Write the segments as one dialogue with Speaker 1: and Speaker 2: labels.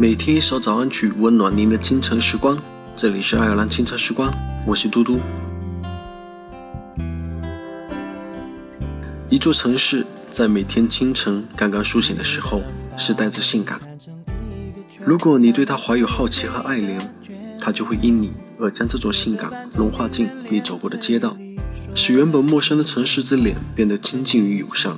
Speaker 1: 每天一首早安曲，温暖您的清晨时光。这里是爱尔兰清晨时光，我是嘟嘟。一座城市在每天清晨刚刚苏醒的时候，是带着性感。如果你对它怀有好奇和爱怜，它就会因你而将这种性感融化进你走过的街道，使原本陌生的城市之脸变得亲近与友善。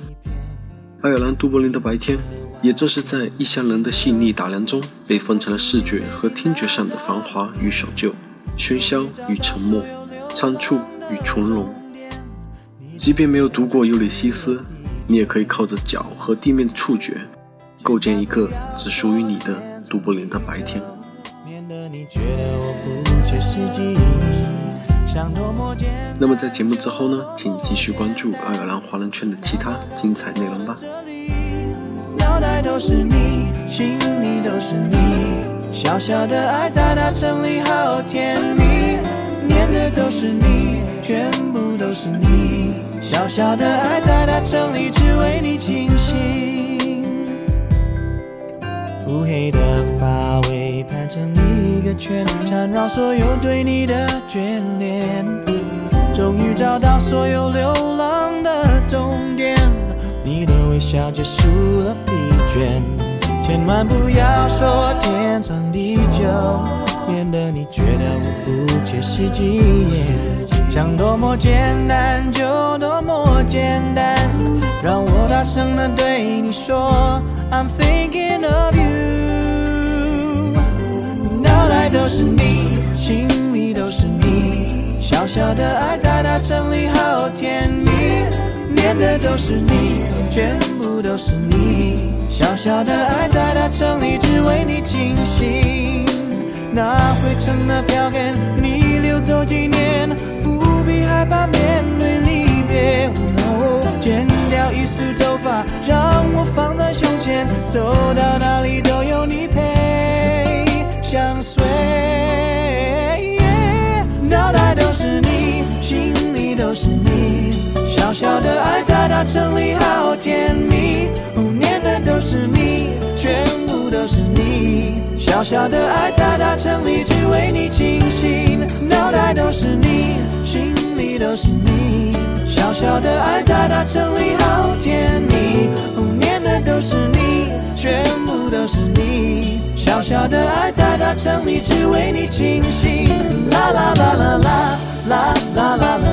Speaker 1: 爱尔兰都柏林的白天。也正是在异乡人的细腻打量中，被分成了视觉和听觉上的繁华与守旧，喧嚣与沉默，仓促与从容。即便没有读过《尤里西斯》，你也可以靠着脚和地面的触觉，构建一个只属于你的都柏林的白天。那么在节目之后呢，请继续关注爱尔兰华人圈的其他精彩内容吧。
Speaker 2: 脑袋都是你，心里都是你，小小的爱在大城里好甜蜜，念的都是你，全部都是你，小小的爱在大城里只为你倾心。乌黑的发尾盘成一个圈，缠绕所有对你的眷恋，终于找到所有流浪的终点。你的微笑结束了倦，千万不要说天长地久，免得你觉得我不切实际。想多么简单就多么简单，让我大声的对你说，I'm thinking of you。脑袋都是你，心里都是你，小小的爱在大城里好甜蜜，念的都是你。全部都是你，小小的爱在大城里只为你倾心。那灰尘的票根，你留走纪念，不必害怕面对离别。剪掉一束头发，让我放在胸前，走到哪里都有你陪相随。脑袋都是你，心里都是你。小小的城里好甜蜜，念的都是你，全部都是你。小小的爱在大城里只为你倾心，脑袋都是你，心里都是你。小小的爱在大城里好甜蜜，念的都是你，全部都是你。小小的爱在大城里只为你倾心，啦啦啦啦啦啦啦啦啦。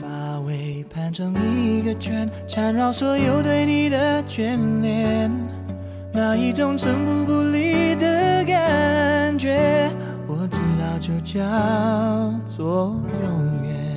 Speaker 2: 发尾盘成一个圈，缠绕所有对你的眷恋，那一种寸步不离的感觉，我知道就叫做永远。